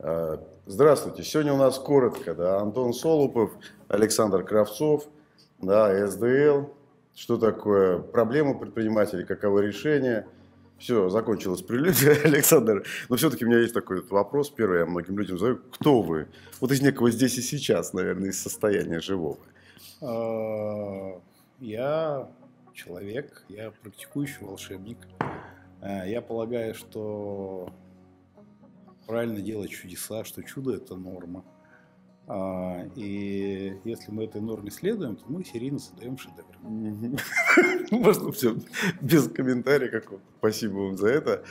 А, здравствуйте. Сегодня у нас коротко, да, Антон Солупов, Александр Кравцов, да, СДЛ. Что такое проблема предпринимателей, каково решение? Все, закончилась прелюдия, Александр. Но все-таки у меня есть такой вопрос. Первый я многим людям задаю. Кто вы? Вот из некого здесь и сейчас, наверное, из состояния живого. А, я человек, я практикующий волшебник. А, я полагаю, что правильно делать чудеса, что чудо – это норма. А, и если мы этой норме следуем, то мы серийно создаем шедевр. Можно все без комментариев. Как Спасибо вам за это.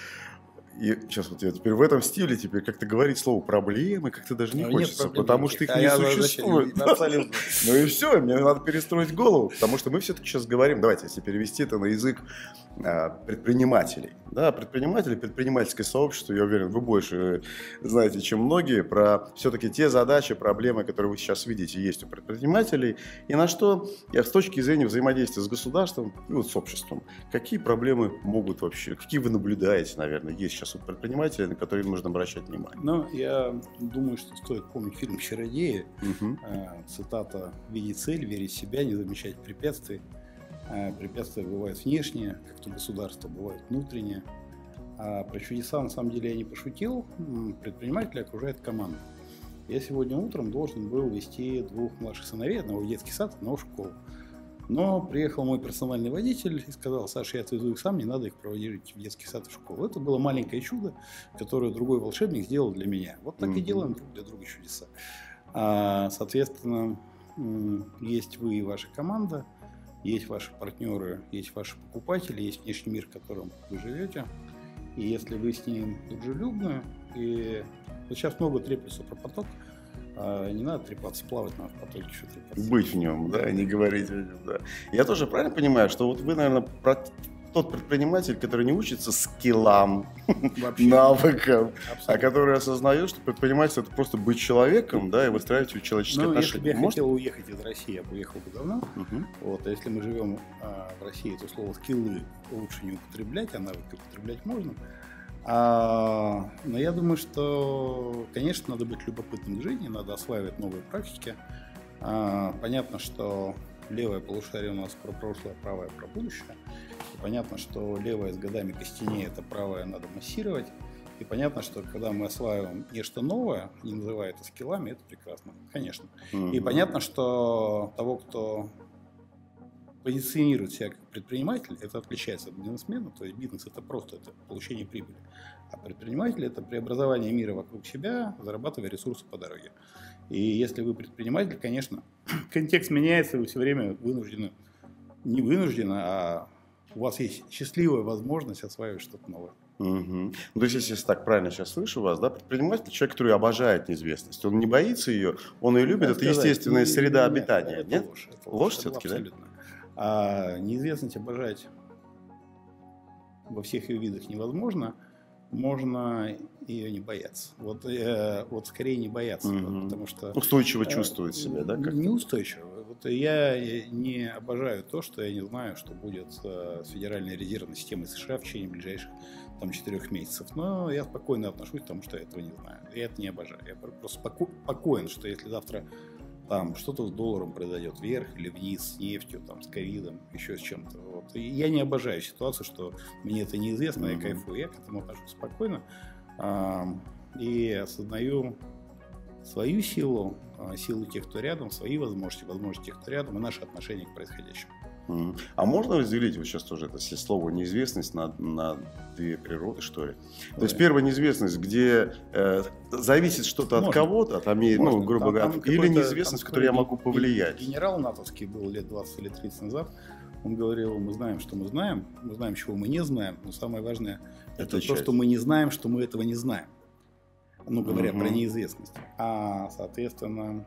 И сейчас вот я теперь в этом стиле теперь как-то говорить слово проблемы как-то даже не а хочется, потому что их а не существует. Абсолютно. Ну и все, мне надо перестроить голову, потому что мы все-таки сейчас говорим, давайте, если перевести это на язык а, предпринимателей. Да, предприниматели, предпринимательское сообщество, я уверен, вы больше знаете, чем многие, про все-таки те задачи, проблемы, которые вы сейчас видите, есть у предпринимателей, и на что, я с точки зрения взаимодействия с государством и вот с обществом, какие проблемы могут вообще, какие вы наблюдаете, наверное, есть сейчас у предпринимателей, на которые нужно обращать внимание? Ну, я думаю, что стоит помнить фильм «Чародеи», угу. цитата «Видеть цель, верить в себя, не замечать препятствий». Э, препятствия бывают внешние, как то государство, бывают внутренние. А про чудеса на самом деле я не пошутил. Предпринимателя окружает команда. Я сегодня утром должен был вести двух младших сыновей, одного в детский сад, одного в школу. Но приехал мой персональный водитель и сказал, Саша, я отвезу их сам, не надо их проводить в детский сад и в школу. Это было маленькое чудо, которое другой волшебник сделал для меня. Вот так mm-hmm. и делаем друг для друга чудеса. А, соответственно, есть вы и ваша команда – есть ваши партнеры, есть ваши покупатели, есть внешний мир, в котором вы живете. И если вы с ним дружелюбны, и вот сейчас много треплется про поток, а не надо трепаться, плавать надо в потоке, еще трепаться. Быть в нем, да, не говорить о нем, да. Я тоже правильно понимаю, что вот вы, наверное, про тот предприниматель, который не учится скиллам, Вообще. навыкам, Абсолютно. а который осознает, что предприниматель это просто быть человеком, да, и выстраивать человеческие ну, отношения. Если бы я Может? хотел уехать из России, я бы уехал бы давно. Угу. Вот, а если мы живем а, в России, то слово скиллы лучше не употреблять, а навыки употреблять можно. А, но я думаю, что, конечно, надо быть любопытным к жизни, надо осваивать новые практики. А, понятно, что левое полушарие у нас про прошлое, правое про будущее. И понятно, что левое с годами костенее, это правое надо массировать. И понятно, что когда мы осваиваем нечто новое, не называя это скиллами, это прекрасно, конечно. Mm-hmm. И понятно, что того, кто позиционирует себя как предприниматель, это отличается от бизнесмена, то есть бизнес это просто это получение прибыли. А предприниматель это преобразование мира вокруг себя, зарабатывая ресурсы по дороге. И если вы предприниматель, конечно, контекст меняется, вы все время вынуждены, не вынуждены, а у вас есть счастливая возможность осваивать что-то новое. Угу. Ну, то есть, если я так правильно сейчас слышу вас, да, предприниматель человек, который обожает неизвестность. Он не боится ее, он ее любит, это сказать, естественная не, среда нет, обитания. Это нет? ложь. Это ложь, ложь все-таки, да? А неизвестность обожать во всех ее видах невозможно. Можно ее не бояться. Вот, э, вот скорее не бояться, угу. потому что... Устойчиво э, чувствовать себя, да? Как неустойчиво вот я не обожаю то, что я не знаю, что будет э, с Федеральной резервной системой США в течение ближайших там, четырех месяцев. Но я спокойно отношусь к тому, что я этого не знаю. Я это не обожаю. Я просто спокоен, что если завтра там что-то с долларом произойдет вверх или вниз, с нефтью, там, с ковидом, еще с чем-то. Вот. И я не обожаю ситуацию, что мне это неизвестно, mm-hmm. я кайфую. Я к этому отношусь спокойно и осознаю свою силу, а, силу тех, кто рядом, свои возможности, возможности тех, кто рядом, и наше отношение к происходящему. А можно разделить, вот сейчас тоже это слово неизвестность на, на две природы, что ли? То есть первая неизвестность, где э, зависит что-то от кого-то, от, ну, грубо говоря, или неизвестность, в которой я могу повлиять. Генерал натовский был лет 20 или 30 назад, он говорил, мы знаем, что мы знаем, мы знаем, чего мы не знаем, но самое важное, это, это то, что мы не знаем, что мы этого не знаем ну, говоря угу. про неизвестность. А, соответственно,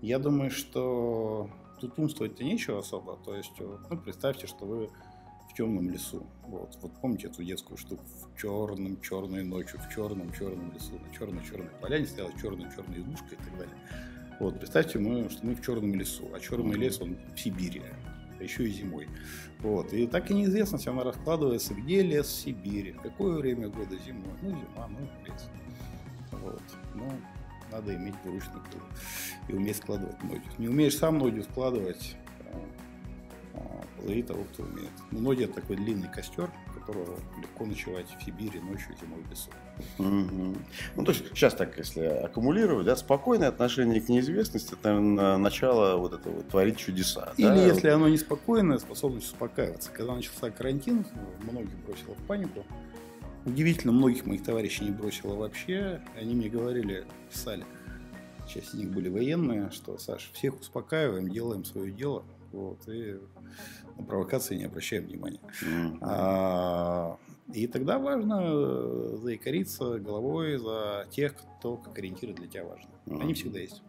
я думаю, что тут умствовать-то нечего особо. То есть, ну, представьте, что вы в темном лесу. Вот, вот помните эту детскую штуку в черном, черной ночью, в черном, черном лесу, на черной, черной поляне стояла черная, черная избушка и так далее. Вот, представьте, мы, что мы в черном лесу, а черный лес, он в Сибири а еще и зимой. Вот. И так и неизвестность, она раскладывается, где лес в Сибири, какое время года зимой. Ну, зима, ну, лес. Вот. Но надо иметь двуручный пыл и уметь складывать ноги. Не умеешь сам ноги складывать, позови того, кто умеет. Но ноги это такой длинный костер, которого легко ночевать в Сибири ночью зимой в лесу. Угу. Ну, то есть сейчас так, если аккумулировать, да, спокойное отношение к неизвестности, это, наверное, начало вот этого творить чудеса. Или да? если оно неспокойное, способность успокаиваться. Когда начался карантин, многих бросило в панику. Удивительно, многих моих товарищей не бросило вообще. Они мне говорили, писали, часть из них были военные, что, Саш, всех успокаиваем, делаем свое дело, вот, и на провокации не обращаем внимания. Mm-hmm. А, и тогда важно заикариться головой за тех, кто как ориентиры для тебя важны. Mm-hmm. Они всегда есть.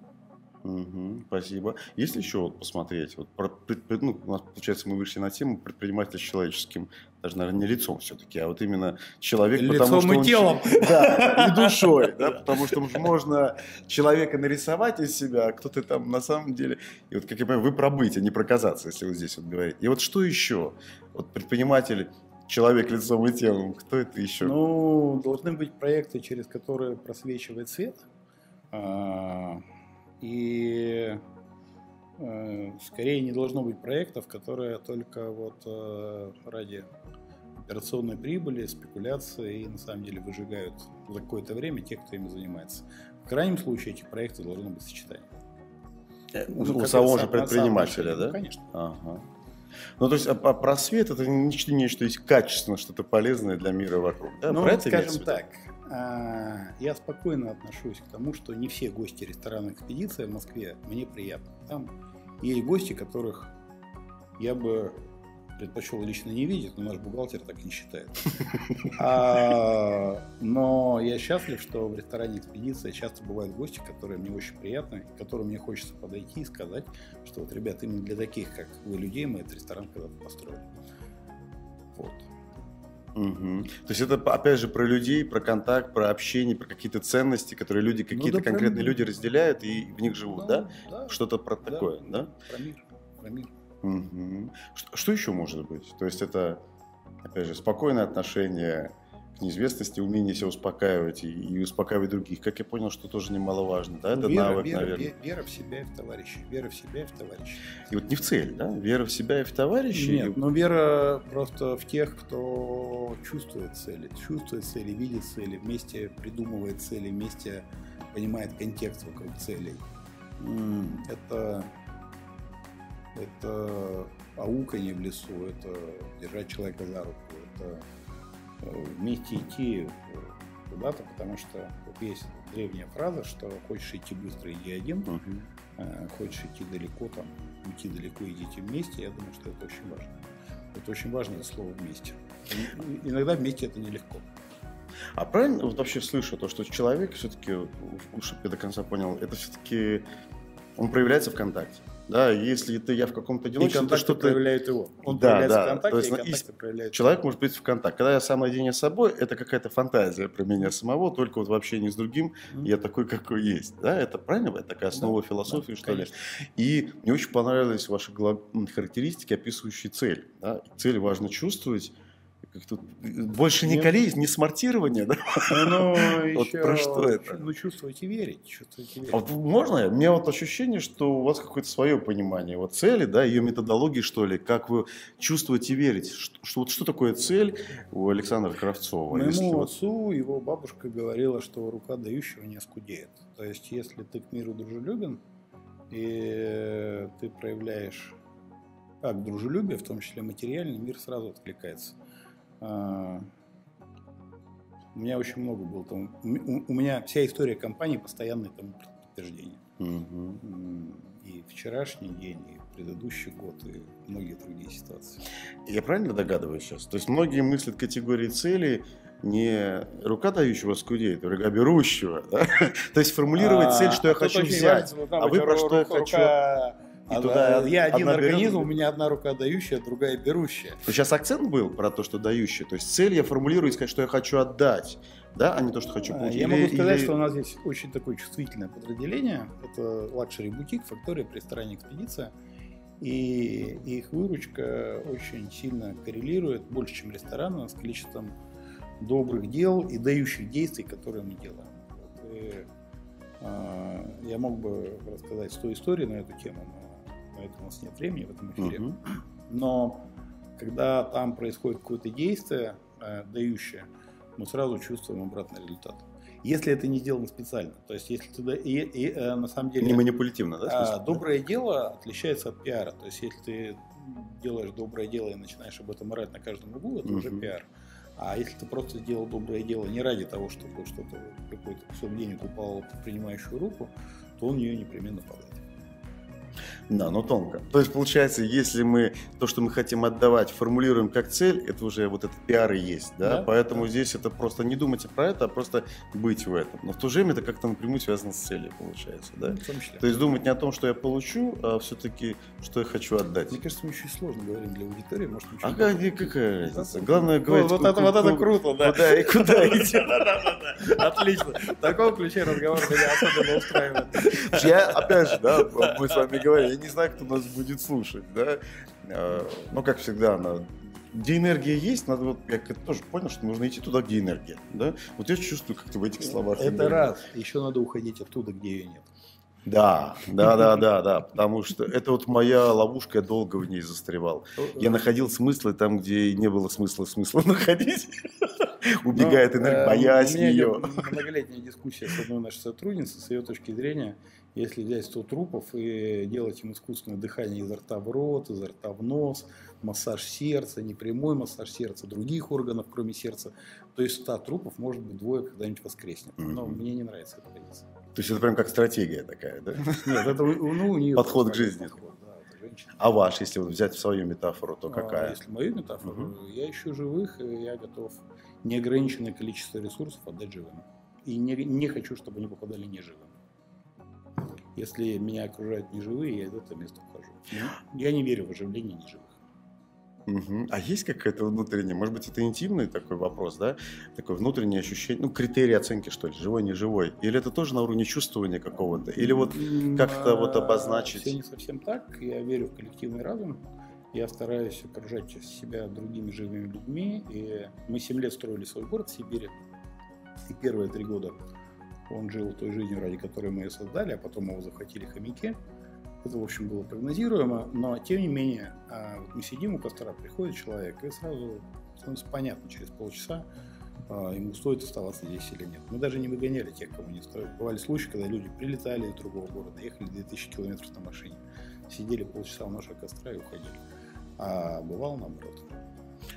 Угу, спасибо. Если еще вот посмотреть, вот про, ну, у нас, получается, мы вышли на тему предпринимателя с человеческим, даже, наверное, не лицом все-таки, а вот именно человек, лицом потому что и он, телом. Да, и душой, да, потому что можно человека нарисовать из себя, а кто ты там на самом деле. И вот, как я понимаю, вы про быть, а не про казаться, если вы здесь вот говорите. И вот что еще? Вот предприниматель человек лицом и телом, кто это еще? Ну, должны быть проекты, через которые просвечивает свет. И э, скорее не должно быть проектов, которые только вот э, ради операционной прибыли, спекуляции и на самом деле выжигают за какое-то время тех, кто ими занимается. В крайнем случае эти проекты должны быть сочетания. Э, у, ну, у самого же предпринимателя, да? Ну, конечно. Ага. Ну, то есть а, а просвет это нечто, нечто есть качественно, что-то полезное для мира вокруг. Да? Ну, Про скажем так, я спокойно отношусь к тому, что не все гости ресторана «Экспедиция» в Москве мне приятны. Там есть гости, которых я бы предпочел лично не видеть, но наш бухгалтер так не считает. А, но я счастлив, что в ресторане «Экспедиция» часто бывают гости, которые мне очень приятны, которым мне хочется подойти и сказать, что вот, ребят, именно для таких, как вы, людей, мы этот ресторан когда-то построили. Вот. Угу. То есть это опять же про людей, про контакт, про общение, про какие-то ценности, которые люди, ну какие-то ну, да, конкретные люди разделяют и в них живут, да? да? да Что-то про да, такое, да? Про мир, про мир. Угу. Что, что еще может быть? То есть это, опять же, спокойное отношение неизвестности, умение себя успокаивать и, и успокаивать других, как я понял, что тоже немаловажно, да, ну, это вера, навык, вера, наверное. Вера в себя и в товарищей, вера в себя и в товарищей. И вот не в цель, да, вера в себя и в товарищей? Нет, но вера просто в тех, кто чувствует цели, чувствует цели, видит цели, вместе придумывает цели, вместе понимает контекст вокруг целей. Это это ауканье в лесу, это держать человека за руку, это вместе идти куда-то, потому что есть древняя фраза, что хочешь идти быстро, иди один, uh-huh. хочешь идти далеко, там, уйти далеко, идите вместе. Я думаю, что это очень важно. Это очень важное слово вместе. Иногда вместе это нелегко. А правильно вот вообще слышу то, что человек все-таки, чтобы я до конца понял, это все-таки он проявляется в контакте. Да, если ты я в каком-то одиночестве, то что проявляет его. Он да, проявляется да. в контакте, то есть, и контакты проявляет Человек может быть в контакт. Когда я сам наедине с собой, это какая-то фантазия про меня самого, только вот в общении с другим mm-hmm. я такой, какой есть. Да, это правильно? Это такая основа да, философии, да, что конечно. ли? И мне очень понравились ваши характеристики, описывающие цель. Да? Цель важно чувствовать, как тут больше не колись, не смартирование, да? Ну, вот еще, про что это? Ну, чувствовать и верить. Чувствовать и верить. А вот можно? У меня вот ощущение, что у вас какое-то свое понимание вот цели, да, ее методологии, что ли, как вы чувствуете и верите. Что, что, вот что такое цель у Александра Кравцова? Моему если отцу вот... его бабушка говорила, что рука дающего не скудеет. То есть, если ты к миру дружелюбен, и ты проявляешь акт дружелюбия, в том числе материальный, мир сразу откликается. А, у меня очень много было там. У меня вся история компании постоянное тому подтверждение. Угу. И вчерашний день, и предыдущий год, и многие другие ситуации. Я правильно догадываюсь сейчас? То есть многие мыслят категории целей не рука дающего скудеет, а берущего. Да? То есть формулировать а, цель, что я хочу взять. а вы про что я хочу и а, туда я один организм, у меня одна рука дающая, другая берущая. То сейчас акцент был про то, что дающая. То есть цель я формулирую и сказать, что я хочу отдать, да, а не то, что хочу получить. Я или, могу сказать, или... что у нас здесь очень такое чувствительное подразделение. Это luxury бутик, фактория ресторане экспедиция. И их выручка очень сильно коррелирует, больше, чем рестораны, с количеством добрых дел и дающих действий, которые мы делаем. И, э, я мог бы рассказать 100 историй на эту тему, но это у нас нет времени в этом эфире. Угу. Но когда там происходит какое-то действие, э, дающее, мы сразу чувствуем обратный результат. Если это не сделано специально, то есть если ты и, и, э, на самом деле не манипулятивно, да? А, доброе дело отличается от пиара, то есть если ты делаешь доброе дело и начинаешь об этом орать на каждом углу, это угу. уже пиар. А если ты просто сделал доброе дело не ради того, чтобы что-то, какой-то кусок денег упал в принимающую руку, то он нее непременно падает. Да, но тонко. То есть, получается, если мы то, что мы хотим отдавать, формулируем как цель, это уже вот этот пиар и есть, да? да Поэтому да. здесь это просто не думать про это, а просто быть в этом. Но в то же время это как-то напрямую связано с целью, получается, да? Числе. То есть думать не о том, что я получу, а все-таки, что я хочу отдать. Мне кажется, мы еще сложно говорим для аудитории, может. Ага, не, какая разница? Главное говорить... Вот, это, вот это круто, да. Куда и куда идти. Отлично. В таком ключе разговор меня особенно устраивает. Я, опять же, да, мы с вами говорим, не знаю, кто нас будет слушать, да. А, ну, как всегда, она где энергия есть, надо вот, я тоже понял, что нужно идти туда, где энергия, да. Вот я чувствую как-то в этих словах. Это энергию. раз. Еще надо уходить оттуда, где ее нет. Да, да, да, да, да, потому что это вот моя ловушка, я долго в ней застревал. Я находил смыслы там, где не было смысла смысла находить. Убегает ну, энергия, боясь ее. Многолетняя дискуссия с одной нашей сотрудницей, с ее точки зрения, если взять 100 трупов и делать им искусственное дыхание изо рта в рот, изо рта в нос, массаж сердца, непрямой массаж сердца, других органов, кроме сердца, то из 100 трупов, может быть, двое когда-нибудь воскреснет. Но mm-hmm. мне не нравится эта позиция. То есть это прям как стратегия такая, да? Нет, это ну, у нее подход к жизни. Подход, да, а ваш, если вот взять свою метафору, то а какая? А если мою метафору, угу. я ищу живых, и я готов неограниченное количество ресурсов отдать живым. И не, не хочу, чтобы они попадали неживым. Если меня окружают неживые, я из этого места ухожу. Я не верю в оживление неживых. Угу. А есть какая-то внутренняя, может быть, это интимный такой вопрос, да? Такое внутреннее ощущение, ну, критерии оценки, что ли, живой, не живой? Или это тоже на уровне чувствования какого-то? Или вот как-то вот обозначить? Все не совсем так. Я верю в коллективный разум. Я стараюсь окружать себя другими живыми людьми. И мы 7 лет строили свой город в Сибири. И первые три года он жил той жизнью, ради которой мы ее создали, а потом его захватили хомяки. Это, в общем, было прогнозируемо, но, тем не менее, а, мы сидим у костра, приходит человек, и сразу становится понятно через полчаса, а, ему стоит оставаться здесь или нет. Мы даже не выгоняли тех, кому не стоит. Бывали случаи, когда люди прилетали из другого города, ехали 2000 километров на машине, сидели полчаса у нашего костра и уходили. А бывало наоборот.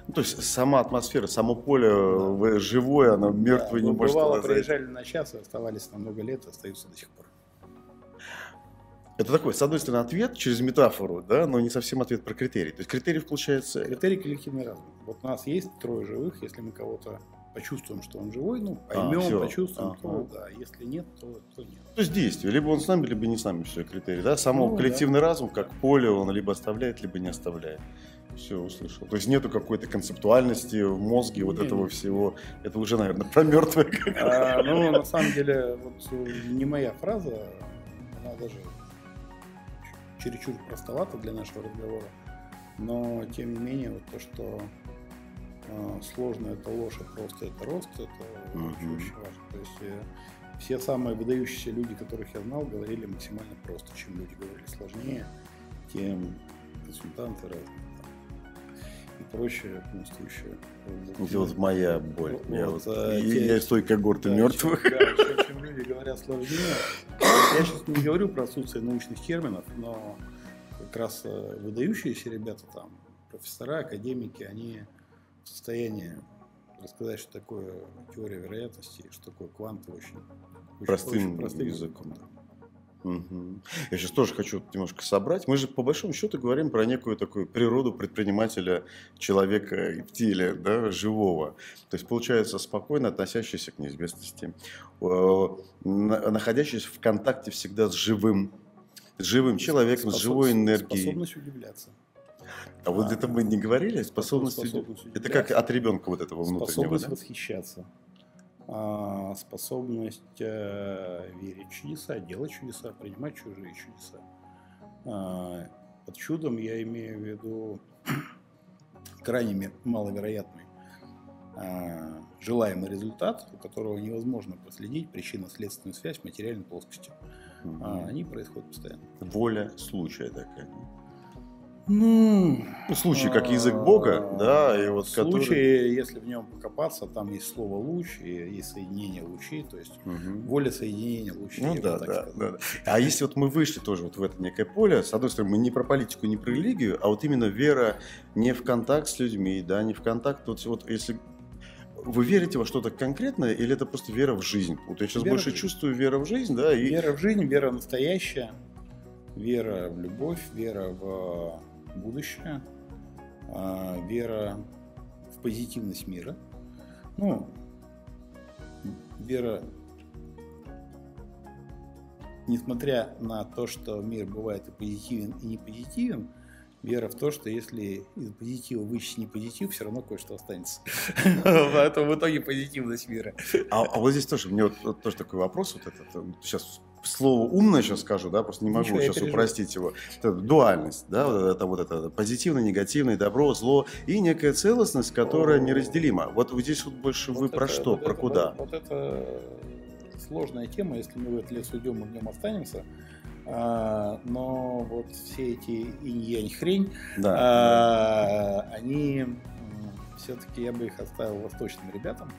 Ну, то есть сама атмосфера, само поле да. живое, оно мертвое да, не может Бывало, приезжали на час и оставались на много лет, остаются до сих пор. Это такой, с одной стороны, ответ через метафору, да, но не совсем ответ про критерий. То есть критерий получается... Критерий коллективный разум. Вот у нас есть трое живых, если мы кого-то почувствуем, что он живой, ну, поймем, а, почувствуем, а, то да, если нет, то, то нет. То есть действие, либо он с нами, либо не с нами, все, критерий, да? Само ну, коллективный да. разум, как поле, он либо оставляет, либо не оставляет. Все, услышал. То есть нету какой-то концептуальности в мозге вот этого всего. Это уже, наверное, про мертвое. А, ну, на самом деле, вот не моя фраза, она даже чересчур простовато для нашего разговора. Но, тем не менее, вот то, что э, сложно это ложь, а просто это рост, это mm-hmm. очень, важно. То есть э, все самые выдающиеся люди, которых я знал, говорили максимально просто. Чем люди говорили сложнее, тем консультанты разные прочее отмутствующее. Это вот моя боль. Вот, я, вот, а, я, я из той когорты да, мертвых. Чем, да, чем люди говорят сложнее. Я сейчас не говорю про отсутствие научных терминов, но как раз э, выдающиеся ребята там, профессора, академики, они в состоянии рассказать, что такое теория вероятности, что такое кванты очень, простым, очень простым языком. языком да. Угу. Я сейчас тоже хочу немножко собрать. Мы же по большому счету говорим про некую такую природу предпринимателя, человека в теле, да, живого. То есть получается спокойно относящийся к неизвестности, находящийся в контакте всегда с живым, с живым человеком, Способ, с живой энергией. Способность удивляться. А, а вот это мы не говорили? Способность, способность удивляться. Это как от ребенка вот этого внутреннего, Способность да? восхищаться. А, способность э, верить в чудеса, делать чудеса, принимать чужие чудеса. А, под чудом я имею в виду крайне маловероятный э, желаемый результат, у которого невозможно проследить причинно-следственную связь в материальной плоскости. Угу. А, они происходят постоянно. Воля случая такая. Ну, случай как язык Бога, да, и вот случай, который... если в нем покопаться, там есть слово луч и есть соединение лучей, то есть угу. воля соединения лучей. Ну да, да, да, да. А если вот мы вышли тоже вот в это некое поле, с одной стороны, мы не про политику, не про религию, а вот именно вера не в контакт с людьми, да, не в контакт, вот, вот если вы верите во что-то конкретное или это просто вера в жизнь? Вот я сейчас вера больше чувствую вера в жизнь, да? И... Вера в жизнь, вера настоящая, вера в любовь, вера в будущее, а, вера в позитивность мира. Ну, вера, несмотря на то, что мир бывает и позитивен, и не позитивен, вера в то, что если из позитива вычесть не позитив, все равно кое-что останется. Поэтому в итоге позитивность мира. А, а вот здесь тоже, мне вот, тоже такой вопрос, вот этот, сейчас слово умное сейчас скажу, да, просто не могу Ничего, сейчас упростить его. Это дуальность, да, вот это, вот это позитивное, негативное, добро, зло и некая целостность, которая О, неразделима. Вот здесь вот больше вот вы это, про что, вот про это, куда? Вот, вот это сложная тема, если мы в этот лес уйдем, мы в нем останемся. А, но вот все эти инь-янь хрень, да, а, они все-таки я бы их оставил восточным ребятам.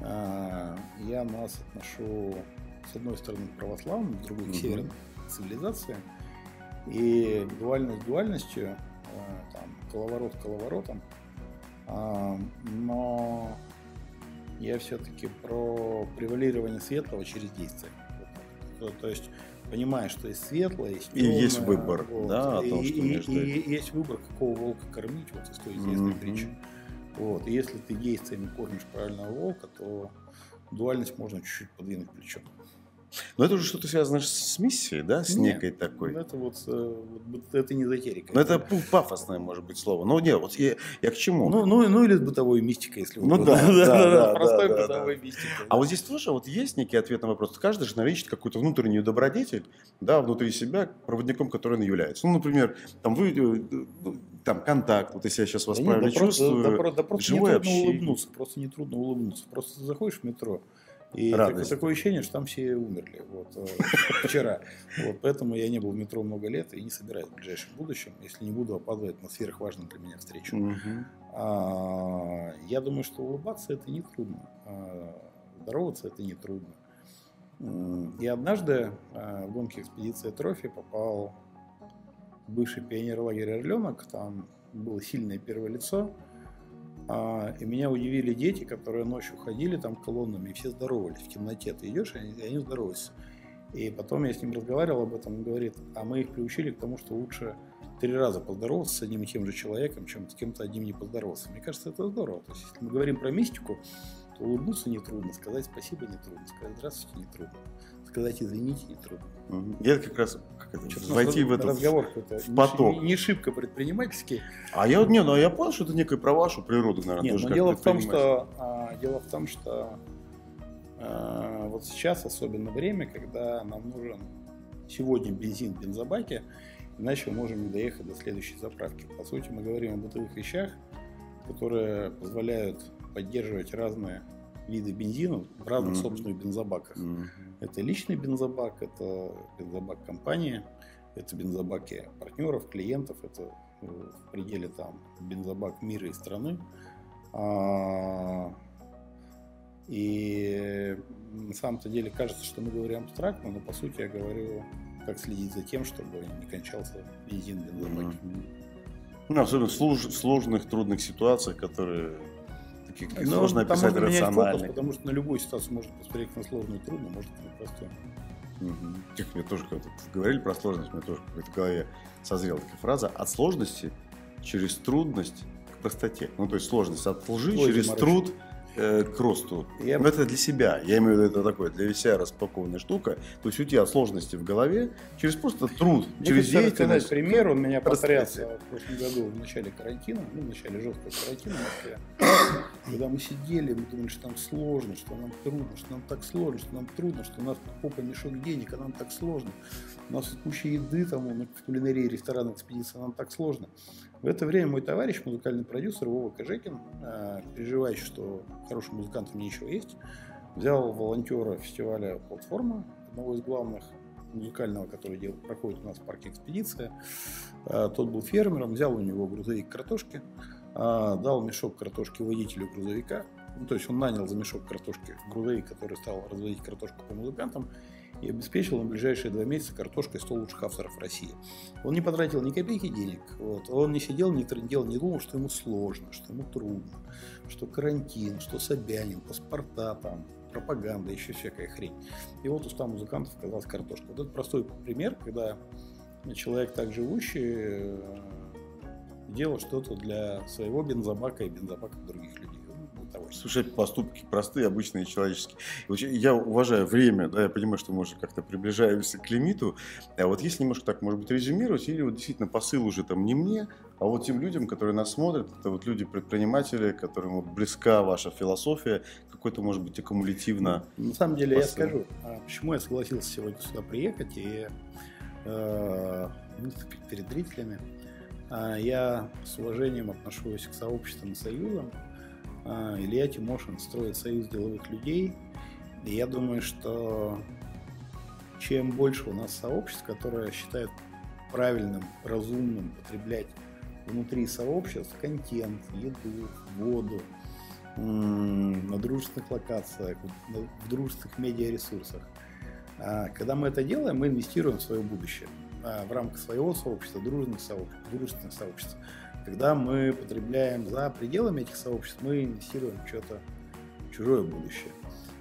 А, я нас отношу с одной стороны к православным, с другой к северным цивилизациям. И дуальность дуальностью, э, там, коловорот коловоротом. Но я все-таки про превалирование светлого через действие. То, то есть понимаешь, что есть светлое, есть темное. И есть выбор, вот, да, о том, и, что и, между... и, и есть выбор, какого волка кормить, вот из той известной mm-hmm. притчи. Вот. И если ты действиями кормишь правильного волка, то дуальность можно чуть-чуть подвинуть плечом. Но это уже что-то связано с миссией, да, с нет, некой такой. Ну, это вот, э, вот это не эзотерика. Ну, это пафосное, может быть, слово. Но нет, вот я, я к чему? Ну, ну, ну или с бытовой мистикой, если вы Ну да, да, да, простой да, бытовой да. мистикой. А вот здесь тоже вот есть некий ответ на вопрос. Каждый же наличит какую-то внутреннюю добродетель, да, внутри себя, проводником, который он является. Ну, например, там вы э, ну, там контакт, вот если я сейчас вас да правильно нет, да чувствую, просто, да, да, просто живое не трудно улыбнуться, просто не трудно улыбнуться. Просто заходишь в метро, и так, такое ощущение, что там все умерли вот, э, вчера. Вот, поэтому я не был в метро много лет и не собираюсь в ближайшем будущем, если не буду опаздывать на сверхважную для меня встречу. Угу. А, я думаю, что улыбаться это не трудно. А, здороваться это не трудно. И однажды а, в гонке экспедиции Трофи попал бывший пионер лагеря Орленок, там было сильное первое лицо, а, и меня удивили дети, которые ночью ходили там колоннами, и все здоровались в темноте. Ты идешь, и они, и они здороваются. И потом я с ним разговаривал об этом, он говорит, а мы их приучили к тому, что лучше три раза поздороваться с одним и тем же человеком, чем с кем-то одним не поздороваться. Мне кажется, это здорово. То есть, если мы говорим про мистику, то улыбнуться нетрудно, сказать спасибо нетрудно, сказать здравствуйте нетрудно сказать извините нетрудно. Я как раз как это, войти в этот разговор в поток. Не, не шибко предпринимательский. А я не, ну я понял, что это некая про вашу природу, наверное, Нет, тоже. Но дело в том, что а, дело в том, что а, вот сейчас особенно время, когда нам нужен сегодня бензин в бензобаке, иначе мы можем не доехать до следующей заправки. По сути, мы говорим о бытовых вещах, которые позволяют поддерживать разные виды бензина в разных mm-hmm. собственных бензобаках. Mm-hmm. Это личный бензобак, это бензобак компании, это бензобаки партнеров, клиентов, это э, в пределе там бензобак мира и страны. А, и на самом-то деле кажется, что мы говорим абстрактно, но по сути я говорю, как следить за тем, чтобы не кончался бензин в бензобаке. Mm-hmm. Ну, особенно в сложных, трудных ситуациях, которые таких ну, сложно описать рационально. Фокус, потому что на любую ситуацию можно посмотреть на сложную и трудную, может на простую. Угу. Как мне тоже когда говорили про сложность, мне тоже в голове созрела такая фраза от сложности через трудность к простоте. Ну, то есть сложность от лжи Ой, через труд э, к росту. Я... Но это для себя. Я имею в виду, это такое для себя распакованная штука. То есть у тебя сложности в голове через просто труд, Мне через деятельность. пример, он меня потрясся в прошлом году в начале карантина, ну, в начале жесткого карантина. Когда мы сидели, мы думали, что нам сложно, что нам трудно, что нам так сложно, что нам трудно, что у нас попа мешок денег, а нам так сложно. У нас куча еды там в кулинарии, ресторанах, экспедиции, нам так сложно. В это время мой товарищ, музыкальный продюсер Вова Кожекин, а, переживающий, что хорошим музыкантам нечего есть, взял волонтера фестиваля «Платформа», одного из главных музыкального, который делал, проходит у нас в парке «Экспедиция». А, тот был фермером, взял у него грузовик картошки, а, дал мешок картошки водителю грузовика, ну, то есть он нанял за мешок картошки грузовик, который стал разводить картошку по музыкантам, и обеспечил на ближайшие два месяца картошкой 100 лучших авторов России. Он не потратил ни копейки денег, вот. он не сидел, не трындел, не думал, что ему сложно, что ему трудно, что карантин, что Собянин, паспорта там, пропаганда, еще всякая хрень. И вот у 100 музыкантов оказалась картошка. Вот это простой пример, когда человек так живущий э, делал что-то для своего бензобака и бензобака других людей того. Слушай, поступки простые, обычные, человеческие. Я уважаю время, да, я понимаю, что мы уже как-то приближаемся к лимиту. А вот если немножко так, может быть, резюмировать, или вот действительно посыл уже там не мне, а вот тем людям, которые нас смотрят, это вот люди-предприниматели, которым вот близка ваша философия, какой-то, может быть, аккумулятивно. На самом деле, посыл. я скажу, а почему я согласился сегодня сюда приехать и э, выступить перед зрителями. А, я с уважением отношусь к сообществам и союзам, Илья Тимошин строит союз деловых людей. И я думаю, что чем больше у нас сообществ, которое считает правильным, разумным потреблять внутри сообществ контент, еду, воду, на дружественных локациях, в дружественных медиаресурсах. А, когда мы это делаем, мы инвестируем в свое будущее а, в рамках своего сообщества, дружных сообществ, дружественных сообществ. Когда мы потребляем за пределами этих сообществ, мы инвестируем что-то чужое будущее.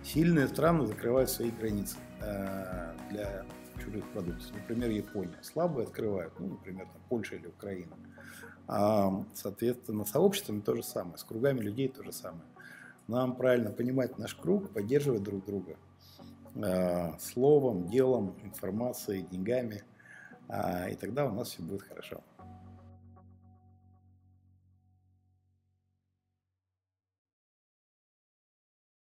Сильные страны закрывают свои границы э, для чужих продуктов. Например, Япония. Слабые открывают, ну, например, там, Польша или Украина. А, соответственно, сообществами то же самое, с кругами людей то же самое. Нам правильно понимать наш круг, поддерживать друг друга э, словом, делом, информацией, деньгами, э, и тогда у нас все будет хорошо.